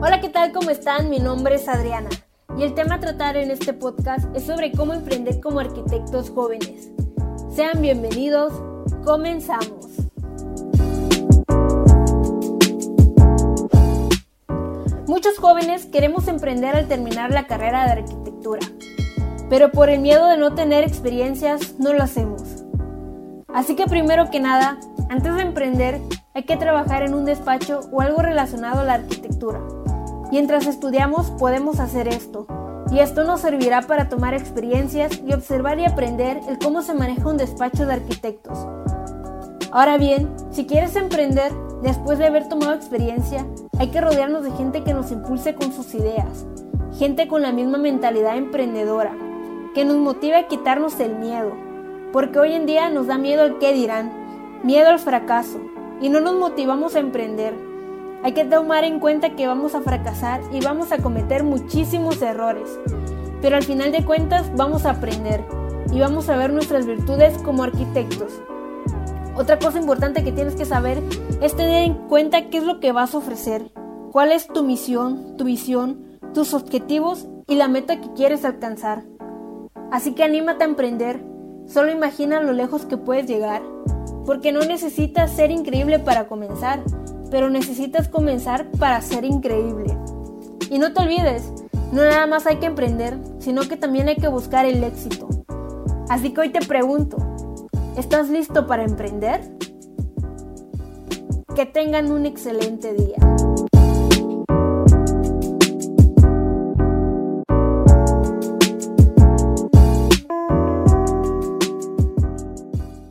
Hola, ¿qué tal? ¿Cómo están? Mi nombre es Adriana y el tema a tratar en este podcast es sobre cómo emprender como arquitectos jóvenes. Sean bienvenidos, comenzamos. Muchos jóvenes queremos emprender al terminar la carrera de arquitectura, pero por el miedo de no tener experiencias no lo hacemos. Así que primero que nada, antes de emprender, hay que trabajar en un despacho o algo relacionado a la arquitectura. Mientras estudiamos podemos hacer esto, y esto nos servirá para tomar experiencias y observar y aprender el cómo se maneja un despacho de arquitectos. Ahora bien, si quieres emprender, después de haber tomado experiencia, hay que rodearnos de gente que nos impulse con sus ideas, gente con la misma mentalidad emprendedora, que nos motive a quitarnos el miedo, porque hoy en día nos da miedo el qué dirán, miedo al fracaso, y no nos motivamos a emprender. Hay que tomar en cuenta que vamos a fracasar y vamos a cometer muchísimos errores, pero al final de cuentas vamos a aprender y vamos a ver nuestras virtudes como arquitectos. Otra cosa importante que tienes que saber es tener en cuenta qué es lo que vas a ofrecer, cuál es tu misión, tu visión, tus objetivos y la meta que quieres alcanzar. Así que anímate a emprender, solo imagina lo lejos que puedes llegar, porque no necesitas ser increíble para comenzar, pero necesitas comenzar para ser increíble. Y no te olvides, no nada más hay que emprender, sino que también hay que buscar el éxito. Así que hoy te pregunto, ¿Estás listo para emprender? Que tengan un excelente día.